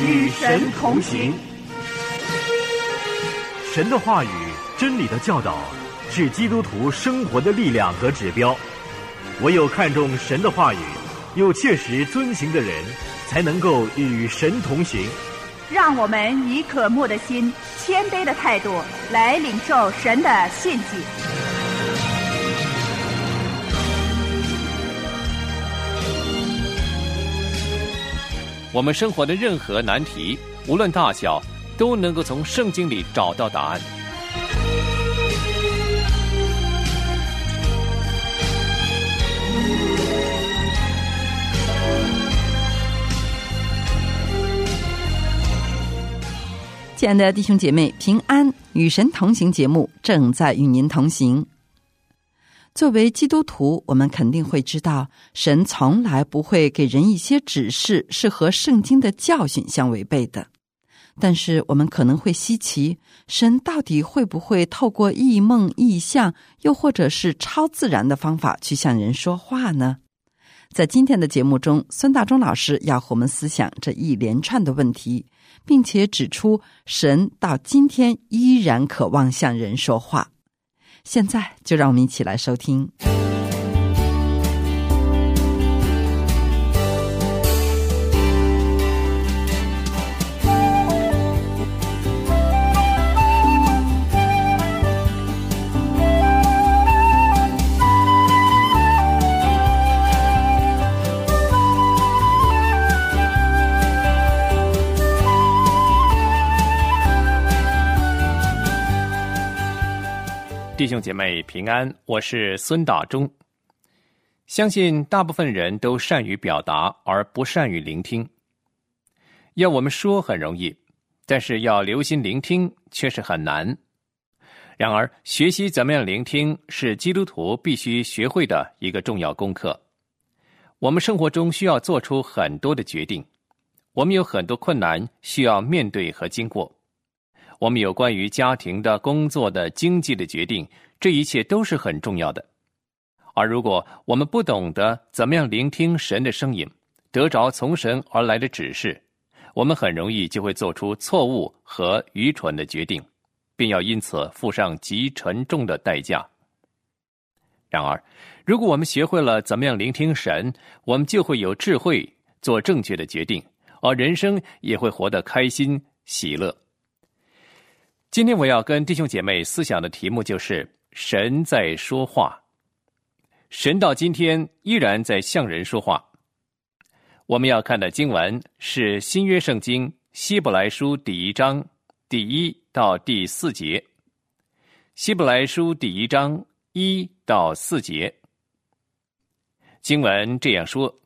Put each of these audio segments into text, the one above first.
与神同行。神的话语、真理的教导，是基督徒生活的力量和指标。唯有看重神的话语，又切实遵行的人，才能够与神同行。让我们以渴慕的心、谦卑的态度来领受神的信息。我们生活的任何难题，无论大小，都能够从圣经里找到答案。亲爱的弟兄姐妹，平安与神同行节目正在与您同行。作为基督徒，我们肯定会知道，神从来不会给人一些指示是和圣经的教训相违背的。但是，我们可能会稀奇，神到底会不会透过异梦、异象，又或者是超自然的方法去向人说话呢？在今天的节目中，孙大中老师要和我们思想这一连串的问题，并且指出神到今天依然渴望向人说话。现在就让我们一起来收听。弟兄姐妹平安，我是孙大中。相信大部分人都善于表达，而不善于聆听。要我们说很容易，但是要留心聆听却是很难。然而，学习怎么样聆听是基督徒必须学会的一个重要功课。我们生活中需要做出很多的决定，我们有很多困难需要面对和经过。我们有关于家庭的、工作的、经济的决定，这一切都是很重要的。而如果我们不懂得怎么样聆听神的声音，得着从神而来的指示，我们很容易就会做出错误和愚蠢的决定，并要因此付上极沉重的代价。然而，如果我们学会了怎么样聆听神，我们就会有智慧做正确的决定，而人生也会活得开心喜乐。今天我要跟弟兄姐妹思想的题目就是“神在说话”。神到今天依然在向人说话。我们要看的经文是新约圣经希伯来书第一章第一到第四节。希伯来书第一章一到四节，经文这样说：“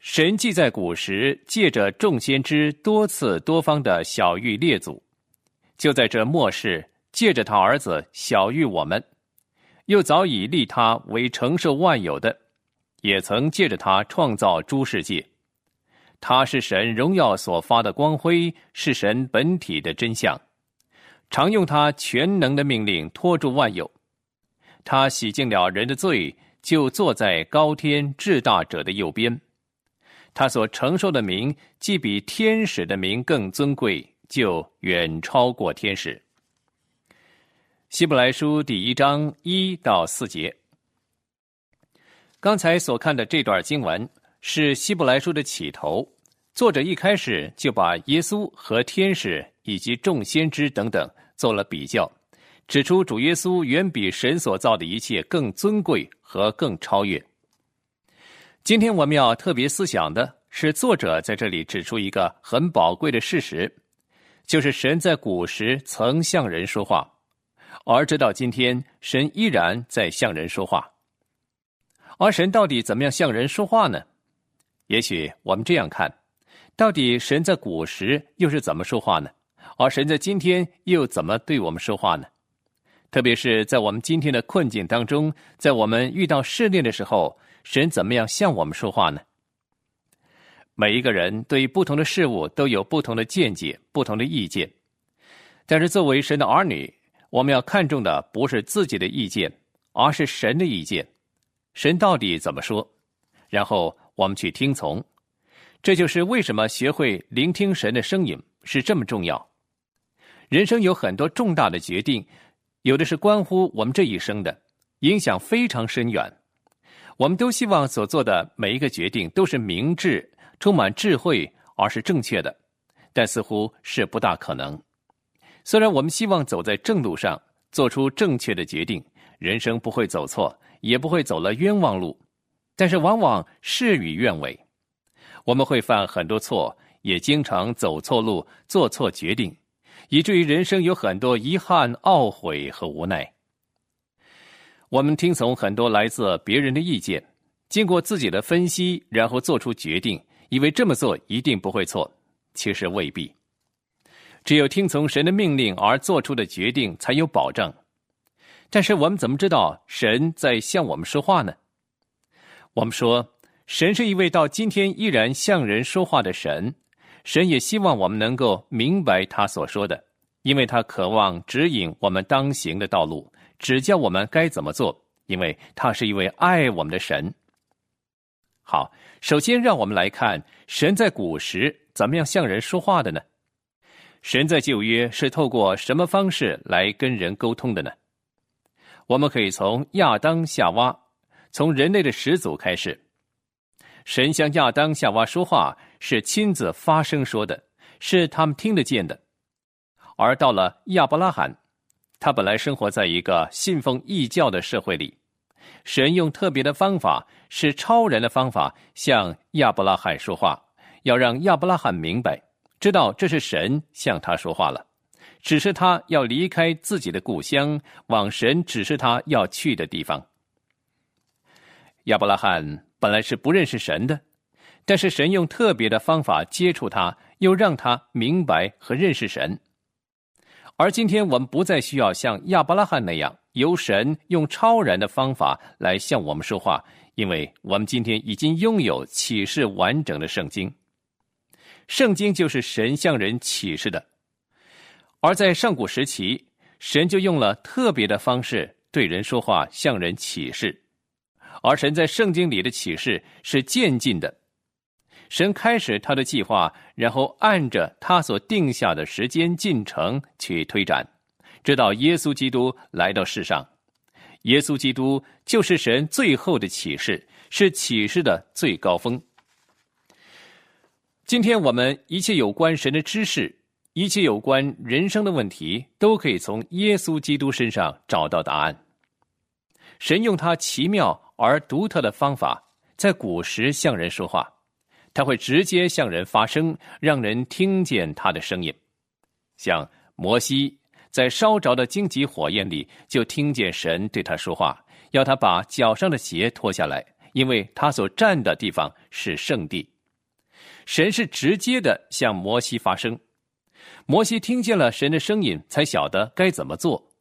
神既在古时借着众先知多次多方的小谕列祖。”就在这末世，借着他儿子小谕我们，又早已立他为承受万有的，也曾借着他创造诸世界。他是神荣耀所发的光辉，是神本体的真相，常用他全能的命令托住万有。他洗净了人的罪，就坐在高天至大者的右边。他所承受的名，既比天使的名更尊贵。就远超过天使。希伯来书第一章一到四节。刚才所看的这段经文是希伯来书的起头，作者一开始就把耶稣和天使以及众先知等等做了比较，指出主耶稣远比神所造的一切更尊贵和更超越。今天我们要特别思想的是，作者在这里指出一个很宝贵的事实。就是神在古时曾向人说话，而直到今天，神依然在向人说话。而神到底怎么样向人说话呢？也许我们这样看：到底神在古时又是怎么说话呢？而神在今天又怎么对我们说话呢？特别是在我们今天的困境当中，在我们遇到试炼的时候，神怎么样向我们说话呢？每一个人对于不同的事物都有不同的见解、不同的意见，但是作为神的儿女，我们要看重的不是自己的意见，而是神的意见。神到底怎么说？然后我们去听从，这就是为什么学会聆听神的声音是这么重要。人生有很多重大的决定，有的是关乎我们这一生的，影响非常深远。我们都希望所做的每一个决定都是明智、充满智慧，而是正确的，但似乎是不大可能。虽然我们希望走在正路上，做出正确的决定，人生不会走错，也不会走了冤枉路，但是往往事与愿违。我们会犯很多错，也经常走错路、做错决定，以至于人生有很多遗憾、懊悔和无奈。我们听从很多来自别人的意见，经过自己的分析，然后做出决定，以为这么做一定不会错，其实未必。只有听从神的命令而做出的决定才有保证。但是我们怎么知道神在向我们说话呢？我们说。神是一位到今天依然向人说话的神，神也希望我们能够明白他所说的，因为他渴望指引我们当行的道路，指教我们该怎么做，因为他是一位爱我们的神。好，首先让我们来看神在古时怎么样向人说话的呢？神在旧约是透过什么方式来跟人沟通的呢？我们可以从亚当夏娃，从人类的始祖开始。神向亚当、夏娃说话是亲自发声说的，是他们听得见的。而到了亚伯拉罕，他本来生活在一个信奉异教的社会里，神用特别的方法，是超人的方法向亚伯拉罕说话，要让亚伯拉罕明白，知道这是神向他说话了，只是他要离开自己的故乡，往神指示他要去的地方。亚伯拉罕。本来是不认识神的，但是神用特别的方法接触他，又让他明白和认识神。而今天我们不再需要像亚伯拉罕那样，由神用超然的方法来向我们说话，因为我们今天已经拥有启示完整的圣经。圣经就是神向人启示的，而在上古时期，神就用了特别的方式对人说话，向人启示。而神在圣经里的启示是渐进的，神开始他的计划，然后按着他所定下的时间进程去推展，直到耶稣基督来到世上。耶稣基督就是神最后的启示，是启示的最高峰。今天我们一切有关神的知识，一切有关人生的问题，都可以从耶稣基督身上找到答案。神用他奇妙。而独特的方法，在古时向人说话，他会直接向人发声，让人听见他的声音。像摩西在烧着的荆棘火焰里，就听见神对他说话，要他把脚上的鞋脱下来，因为他所站的地方是圣地。神是直接的向摩西发声，摩西听见了神的声音，才晓得该怎么做。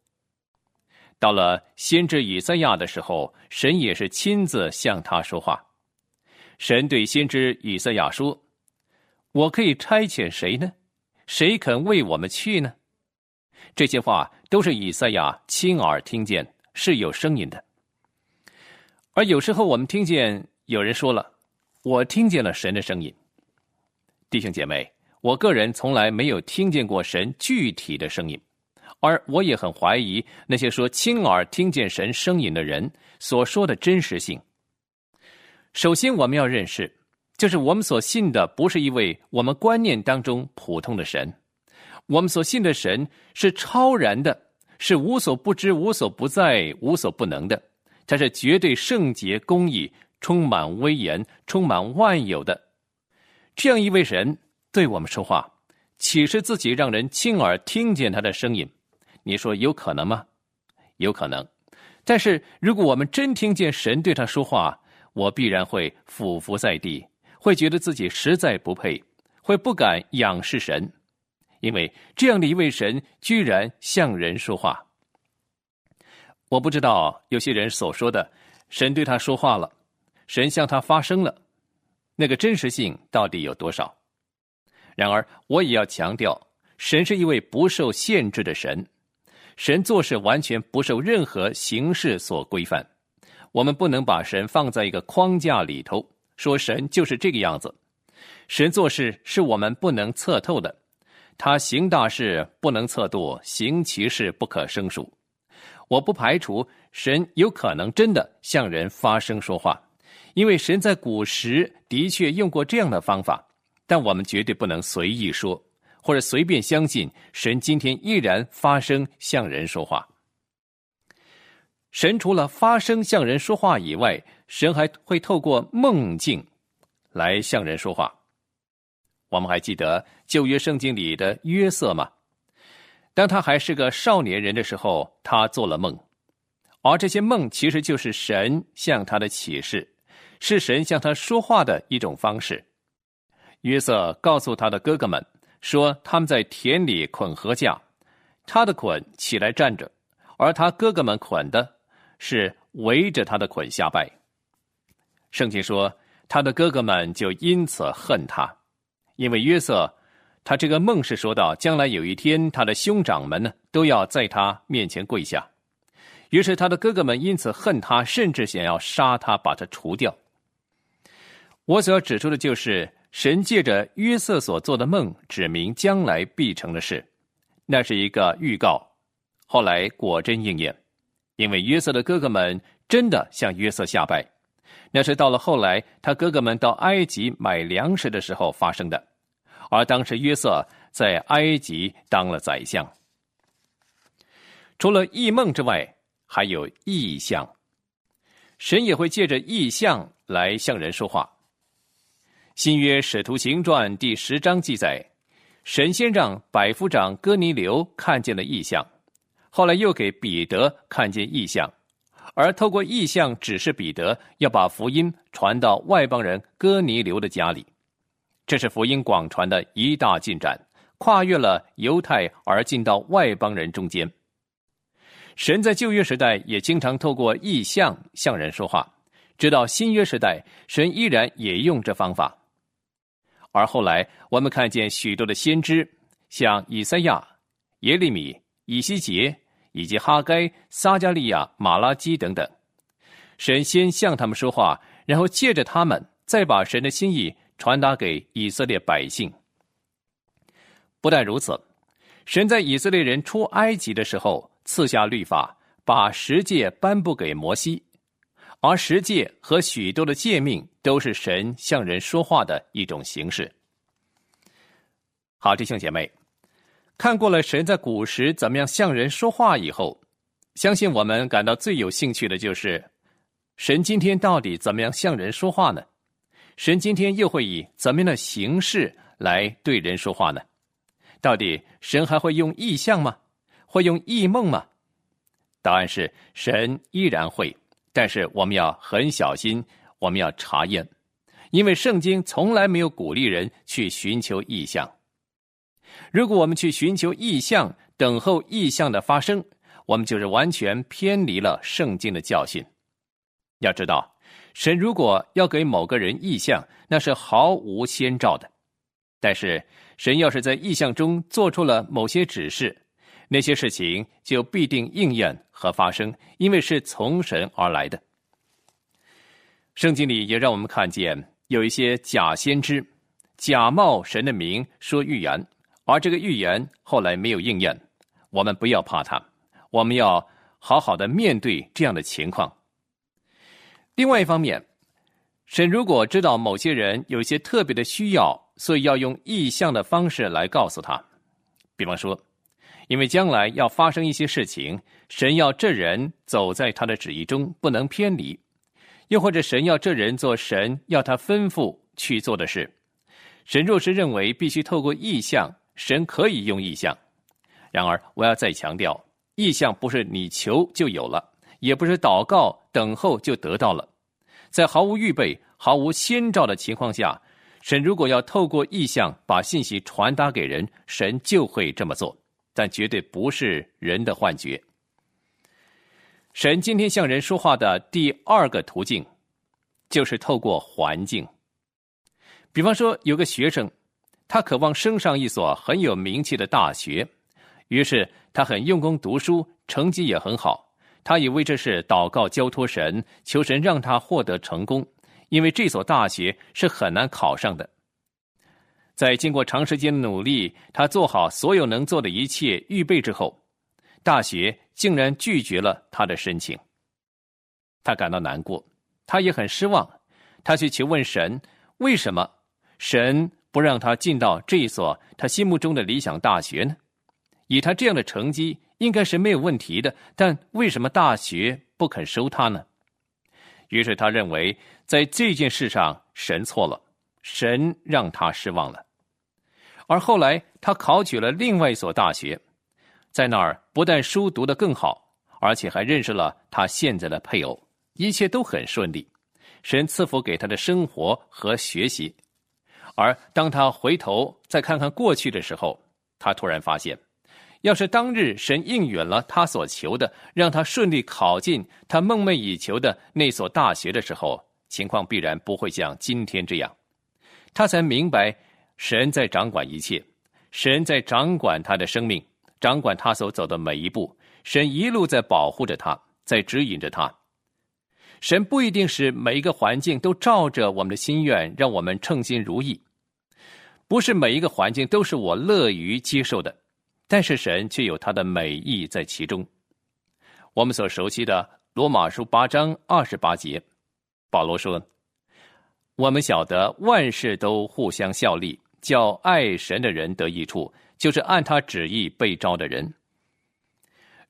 到了先知以赛亚的时候，神也是亲自向他说话。神对先知以赛亚说：“我可以差遣谁呢？谁肯为我们去呢？”这些话都是以赛亚亲耳听见，是有声音的。而有时候我们听见有人说了：“我听见了神的声音。”弟兄姐妹，我个人从来没有听见过神具体的声音。而我也很怀疑那些说亲耳听见神声音的人所说的真实性。首先，我们要认识，就是我们所信的不是一位我们观念当中普通的神，我们所信的神是超然的，是无所不知、无所不在、无所不能的，他是绝对圣洁、公义、充满威严、充满万有的。这样一位神对我们说话，启示自己，让人亲耳听见他的声音。你说有可能吗？有可能，但是如果我们真听见神对他说话，我必然会俯伏在地，会觉得自己实在不配，会不敢仰视神，因为这样的一位神居然向人说话。我不知道有些人所说的神对他说话了，神向他发声了，那个真实性到底有多少？然而，我也要强调，神是一位不受限制的神。神做事完全不受任何形式所规范，我们不能把神放在一个框架里头，说神就是这个样子。神做事是我们不能测透的，他行大事不能测度，行其事不可胜数。我不排除神有可能真的向人发声说话，因为神在古时的确用过这样的方法，但我们绝对不能随意说，或者随便相信神今天依然发声向人说话。神除了发声向人说话以外，神还会透过梦境来向人说话。我们还记得旧约圣经里的约瑟吗？当他还是个少年人的时候，他做了梦，而这些梦其实就是神向他的启示，是神向他说话的一种方式。约瑟告诉他的哥哥们说，他们在田里捆禾架，他的捆起来站着，而他哥哥们捆的。是围着他的捆下拜。圣经说，他的哥哥们就因此恨他，因为约瑟，他这个梦是说到将来有一天，他的兄长们呢都要在他面前跪下。于是他的哥哥们因此恨他，甚至想要杀他，把他除掉。我所要指出的就是，神借着约瑟所做的梦，指明将来必成的事，那是一个预告，后来果真应验。因为约瑟的哥哥们真的向约瑟下拜，那是到了后来他哥哥们到埃及买粮食的时候发生的，而当时约瑟在埃及当了宰相。除了异梦之外，还有异象，神也会借着异象来向人说话。新约使徒行传第十章记载，神先让百夫长哥尼流看见了异象。后来又给彼得看见异象，而透过异象指示彼得要把福音传到外邦人哥尼流的家里，这是福音广传的一大进展，跨越了犹太而进到外邦人中间。神在旧约时代也经常透过异象向人说话，直到新约时代，神依然也用这方法。而后来我们看见许多的先知，像以赛亚、耶利米、以西结。以及哈该、撒加利亚、马拉基等等，神先向他们说话，然后借着他们再把神的心意传达给以色列百姓。不但如此，神在以色列人出埃及的时候赐下律法，把十诫颁布给摩西，而十诫和许多的诫命都是神向人说话的一种形式。好，弟兄姐妹。看过了神在古时怎么样向人说话以后，相信我们感到最有兴趣的就是，神今天到底怎么样向人说话呢？神今天又会以怎么样的形式来对人说话呢？到底神还会用异象吗？会用异梦吗？答案是神依然会，但是我们要很小心，我们要查验，因为圣经从来没有鼓励人去寻求异象。如果我们去寻求异象，等候异象的发生，我们就是完全偏离了圣经的教训。要知道，神如果要给某个人异象，那是毫无先兆的；但是，神要是在异象中做出了某些指示，那些事情就必定应验和发生，因为是从神而来的。圣经里也让我们看见有一些假先知，假冒神的名说预言。而这个预言后来没有应验，我们不要怕他，我们要好好的面对这样的情况。另外一方面，神如果知道某些人有一些特别的需要，所以要用意象的方式来告诉他。比方说，因为将来要发生一些事情，神要这人走在他的旨意中，不能偏离；又或者神要这人做神要他吩咐去做的事，神若是认为必须透过意象。神可以用意象，然而我要再强调，意象不是你求就有了，也不是祷告等候就得到了。在毫无预备、毫无先兆的情况下，神如果要透过意象把信息传达给人，神就会这么做，但绝对不是人的幻觉。神今天向人说话的第二个途径，就是透过环境。比方说，有个学生。他渴望升上一所很有名气的大学，于是他很用功读书，成绩也很好。他以为这是祷告交托神，求神让他获得成功，因为这所大学是很难考上的。在经过长时间的努力，他做好所有能做的一切预备之后，大学竟然拒绝了他的申请。他感到难过，他也很失望。他去求问神，为什么神不让他进到这一所他心目中的理想大学呢？以他这样的成绩，应该是没有问题的。但为什么大学不肯收他呢？于是他认为，在这件事上神错了，神让他失望了。而后来他考取了另外一所大学，在那儿不但书读得更好，而且还认识了他现在的配偶，一切都很顺利。神赐福给他的生活和学习。而当他回头再看看过去的时候，他突然发现。要是当日神应允了他所求的，让他顺利考进他梦寐以求的那所大学的时候，情况必然不会像今天这样。他才明白，神在掌管一切，神在掌管他的生命，掌管他所走的每一步。神一路在保护着他，在指引着他。神不一定是每一个环境都照着我们的心愿，让我们称心如意。不是每一个环境都是我乐于接受的。但是神却有他的美意在其中。我们所熟悉的罗马书八章二十八节，保罗说：“我们晓得万事都互相效力，叫爱神的人得益处，就是按他旨意被招的人。”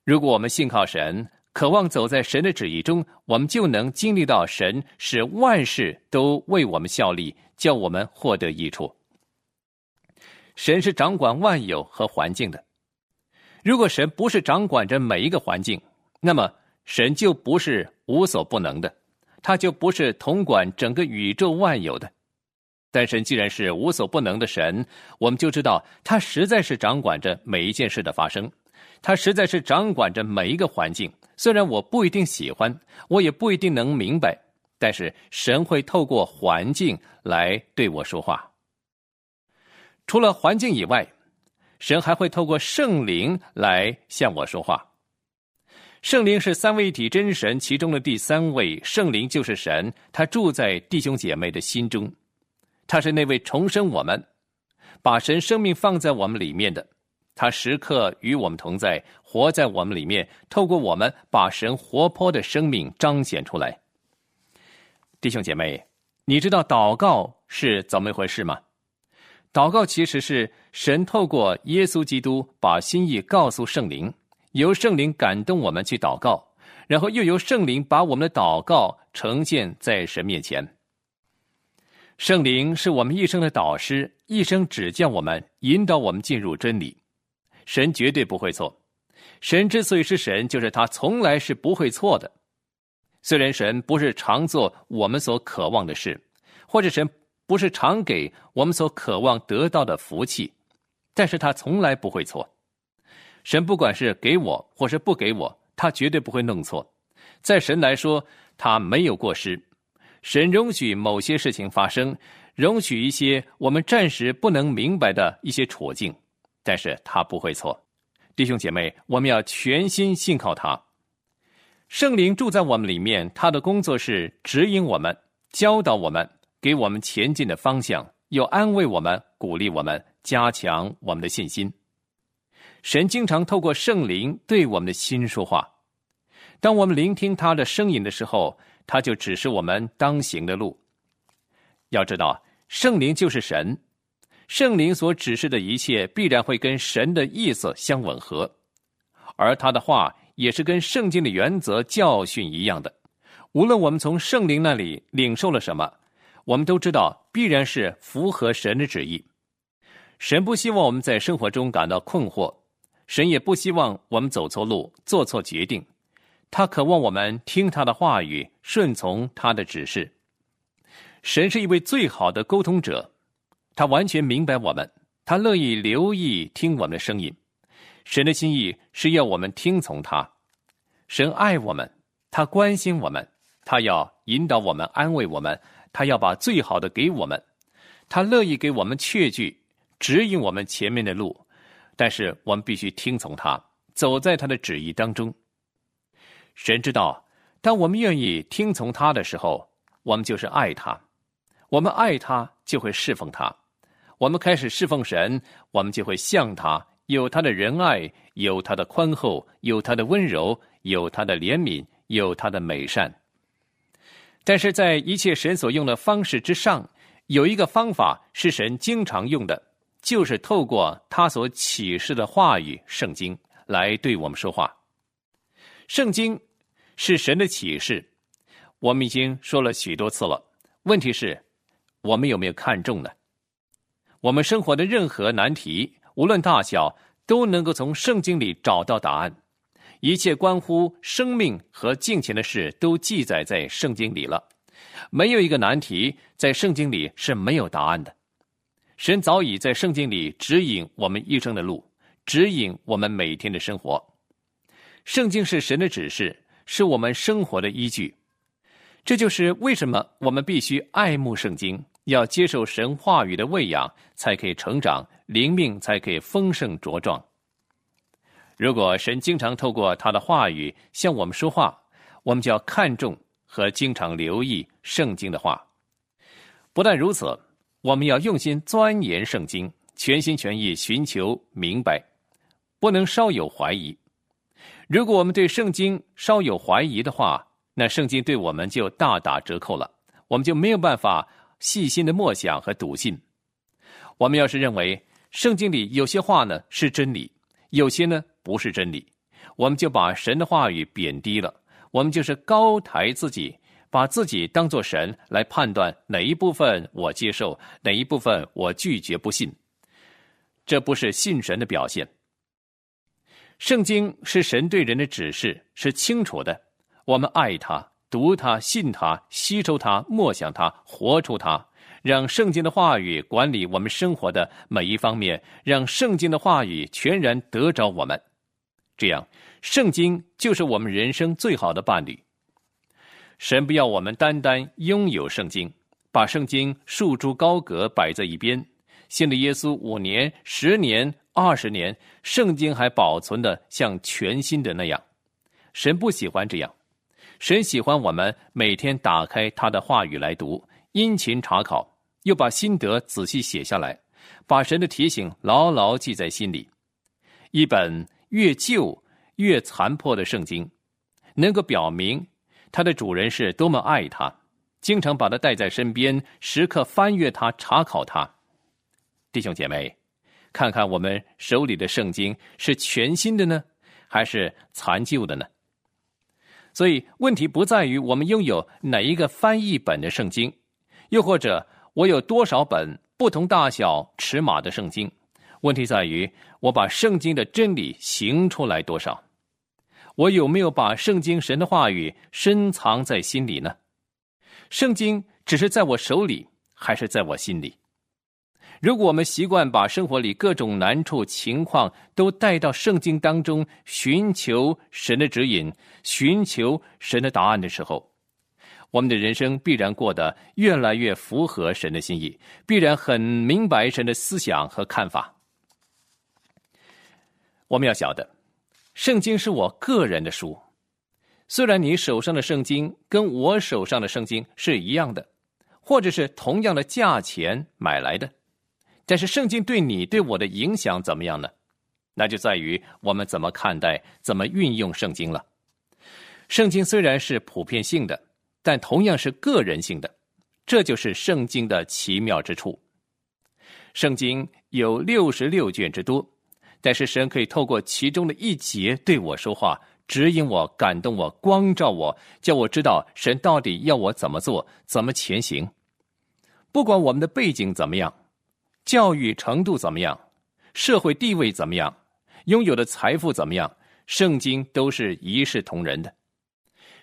如果我们信靠神，渴望走在神的旨意中，我们就能经历到神使万事都为我们效力，叫我们获得益处。神是掌管万有和环境的。如果神不是掌管着每一个环境，那么神就不是无所不能的，他就不是统管整个宇宙万有的。但神既然是无所不能的神，我们就知道他实在是掌管着每一件事的发生，他实在是掌管着每一个环境。虽然我不一定喜欢，我也不一定能明白，但是神会透过环境来对我说话。除了环境以外。神还会透过圣灵来向我说话。圣灵是三位一体真神其中的第三位，圣灵就是神，他住在弟兄姐妹的心中，他是那位重生我们、把神生命放在我们里面的，他时刻与我们同在，活在我们里面，透过我们把神活泼的生命彰显出来。弟兄姐妹，你知道祷告是怎么一回事吗？祷告其实是神透过耶稣基督把心意告诉圣灵，由圣灵感动我们去祷告，然后又由圣灵把我们的祷告呈现在神面前。圣灵是我们一生的导师，一生指教我们，引导我们进入真理。神绝对不会错。神之所以是神，就是他从来是不会错的。虽然神不是常做我们所渴望的事，或者神。不是常给我们所渴望得到的福气，但是他从来不会错。神不管是给我或是不给我，他绝对不会弄错。在神来说，他没有过失。神容许某些事情发生，容许一些我们暂时不能明白的一些处境，但是他不会错。弟兄姐妹，我们要全心信靠他。圣灵住在我们里面，他的工作是指引我们，教导我们。给我们前进的方向，又安慰我们、鼓励我们、加强我们的信心。神经常透过圣灵对我们的心说话。当我们聆听他的声音的时候，他就指示我们当行的路。要知道，圣灵就是神，圣灵所指示的一切必然会跟神的意思相吻合，而他的话也是跟圣经的原则、教训一样的。无论我们从圣灵那里领受了什么。我们都知道，必然是符合神的旨意。神不希望我们在生活中感到困惑，神也不希望我们走错路、做错决定。他渴望我们听他的话语，顺从他的指示。神是一位最好的沟通者，他完全明白我们，他乐意留意听我们的声音。神的心意是要我们听从他。神爱我们，他关心我们，他要引导我们，安慰我们。他要把最好的给我们，他乐意给我们确据，指引我们前面的路，但是我们必须听从他，走在他的旨意当中。神知道，当我们愿意听从他的时候，我们就是爱他；我们爱他，就会侍奉他；我们开始侍奉神，我们就会像他，有他的仁爱，有他的宽厚，有他的温柔，有他的怜悯，有他的美善。但是在一切神所用的方式之上，有一个方法是神经常用的，就是透过他所启示的话语——圣经，来对我们说话。圣经是神的启示，我们已经说了许多次了。问题是，我们有没有看重呢？我们生活的任何难题，无论大小，都能够从圣经里找到答案。一切关乎生命和金钱的事，都记载在圣经里了。没有一个难题在圣经里是没有答案的。神早已在圣经里指引我们一生的路，指引我们每天的生活。圣经是神的指示，是我们生活的依据。这就是为什么我们必须爱慕圣经，要接受神话语的喂养，才可以成长，灵命才可以丰盛茁壮。如果神经常透过他的话语向我们说话，我们就要看重和经常留意圣经的话。不但如此，我们要用心钻研圣经，全心全意寻求明白，不能稍有怀疑。如果我们对圣经稍有怀疑的话，那圣经对我们就大打折扣了，我们就没有办法细心的默想和笃信。我们要是认为圣经里有些话呢是真理，有些呢。不是真理，我们就把神的话语贬低了。我们就是高抬自己，把自己当做神来判断哪一部分我接受，哪一部分我拒绝不信。这不是信神的表现。圣经是神对人的指示，是清楚的。我们爱他，读他，信他，吸收他，默想他，活出他。让圣经的话语管理我们生活的每一方面，让圣经的话语全然得着我们。这样，圣经就是我们人生最好的伴侣。神不要我们单单拥有圣经，把圣经束诸高阁摆在一边，信了耶稣五年、十年、二十年，圣经还保存的像全新的那样。神不喜欢这样，神喜欢我们每天打开他的话语来读，殷勤查考，又把心得仔细写下来，把神的提醒牢牢记在心里。一本。越旧越残破的圣经，能够表明它的主人是多么爱它，经常把它带在身边，时刻翻阅它、查考它。弟兄姐妹，看看我们手里的圣经是全新的呢，还是残旧的呢？所以，问题不在于我们拥有哪一个翻译本的圣经，又或者我有多少本不同大小尺码的圣经。问题在于，我把圣经的真理行出来多少？我有没有把圣经神的话语深藏在心里呢？圣经只是在我手里，还是在我心里？如果我们习惯把生活里各种难处情况都带到圣经当中，寻求神的指引，寻求神的答案的时候，我们的人生必然过得越来越符合神的心意，必然很明白神的思想和看法。我们要晓得，圣经是我个人的书。虽然你手上的圣经跟我手上的圣经是一样的，或者是同样的价钱买来的，但是圣经对你对我的影响怎么样呢？那就在于我们怎么看待、怎么运用圣经了。圣经虽然是普遍性的，但同样是个人性的，这就是圣经的奇妙之处。圣经有六十六卷之多。但是神可以透过其中的一节对我说话，指引我、感动我、光照我，叫我知道神到底要我怎么做、怎么前行。不管我们的背景怎么样，教育程度怎么样，社会地位怎么样，拥有的财富怎么样，圣经都是一视同仁的。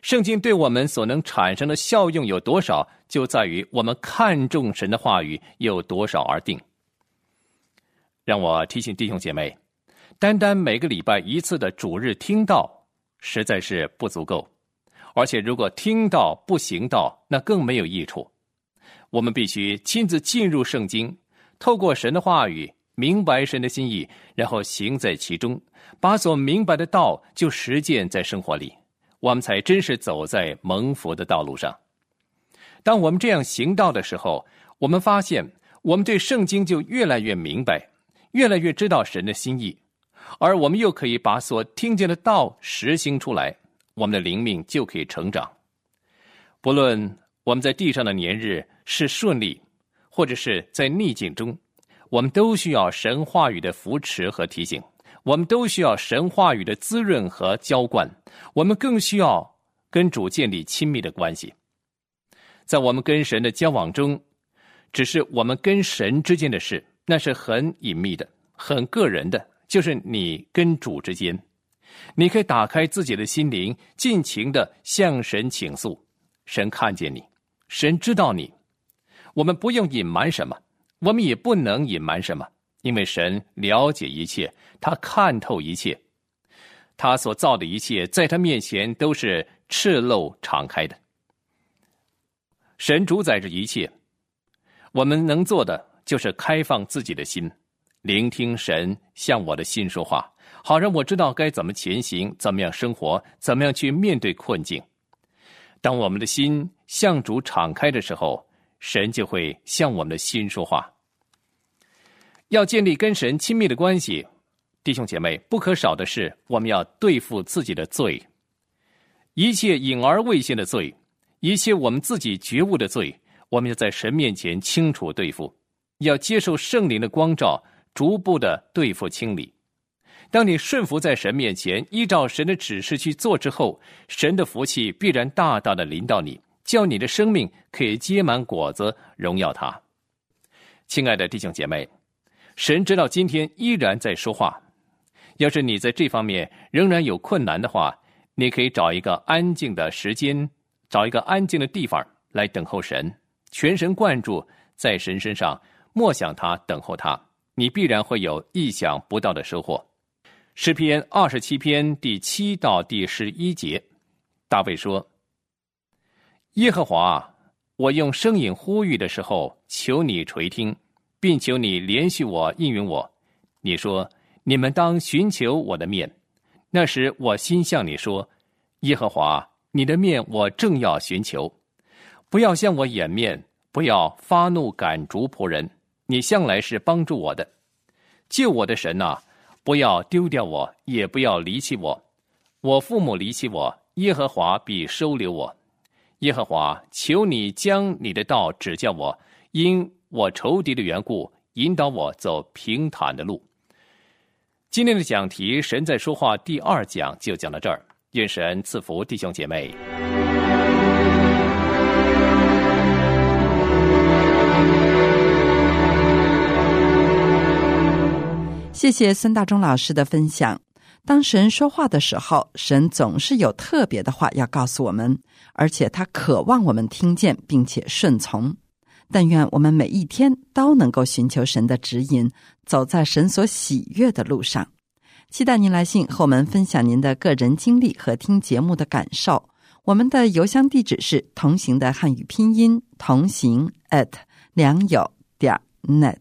圣经对我们所能产生的效用有多少，就在于我们看重神的话语有多少而定。让我提醒弟兄姐妹。单单每个礼拜一次的主日听到，实在是不足够。而且，如果听到不行道，那更没有益处。我们必须亲自进入圣经，透过神的话语，明白神的心意，然后行在其中，把所明白的道就实践在生活里，我们才真是走在蒙福的道路上。当我们这样行道的时候，我们发现我们对圣经就越来越明白，越来越知道神的心意，而我们又可以把所听见的道实行出来，我们的灵命就可以成长。不论我们在地上的年日是顺利，或者是在逆境中，我们都需要神话语的扶持和提醒，我们都需要神话语的滋润和浇灌，我们更需要跟主建立亲密的关系。在我们跟神的交往中，只是我们跟神之间的事，那是很隐秘的、很个人的，就是你跟主之间。你可以打开自己的心灵，尽情的向神倾诉。神看见你，神知道你。我们不用隐瞒什么，我们也不能隐瞒什么，因为神了解一切，他看透一切，他所造的一切，在他面前都是赤露敞开的。神主宰着一切，我们能做的就是开放自己的心，聆听神向我的心说话，好让我知道该怎么前行，怎么样生活，怎么样去面对困境。当我们的心向主敞开的时候，神就会向我们的心说话。要建立跟神亲密的关系，弟兄姐妹，不可少的是，我们要对付自己的罪，一切隐而未现的罪，一切我们自己觉悟的罪，我们要在神面前清楚对付，要接受圣灵的光照，逐步的对付清理。当你顺服在神面前，依照神的指示去做之后，神的福气必然大大的临到你，叫你的生命可以结满果子，荣耀他。亲爱的弟兄姐妹，神知道今天依然在说话。要是你在这方面仍然有困难的话，你可以找一个安静的时间，找一个安静的地方来等候神，全神贯注在神身上，默想他，等候他，你必然会有意想不到的收获。诗篇二十七篇第七到第十一节，大卫说：“耶和华，我用声音呼吁的时候，求你垂听，并求你连续我应允我。你说，你们当寻求我的面。那时我心向你说：耶和华，你的面我正要寻求，不要向我掩面，不要发怒赶逐仆人。你向来是帮助我的，救我的神呐！”不要丢掉我，也不要离弃我。我父母离弃我，耶和华必收留我。耶和华，求你将你的道指教我，因我仇敌的缘故，引导我走平坦的路。今天的讲题《神在说话》第二讲就讲到这儿。愿神赐福弟兄姐妹。谢谢孙大中老师的分享。当神说话的时候，神总是有特别的话要告诉我们，而且他渴望我们听见并且顺从。但愿我们每一天都能够寻求神的指引，走在神所喜悦的路上。期待您来信和我们分享您的个人经历和听节目的感受。我们的邮箱地址是同行的汉语拼音同行 at 良友点 net。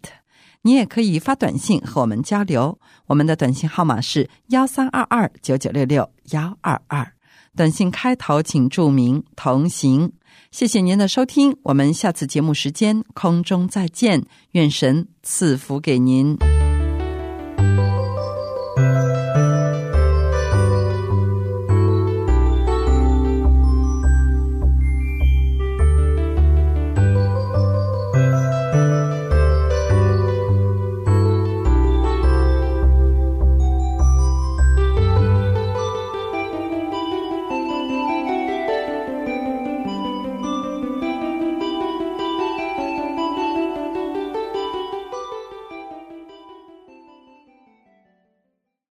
你也可以发短信和我们交流，我们的短信号码是幺三二二九九六六幺二二，短信开头请注明“同行”。谢谢您的收听，我们下次节目时间空中再见，愿神赐福给您。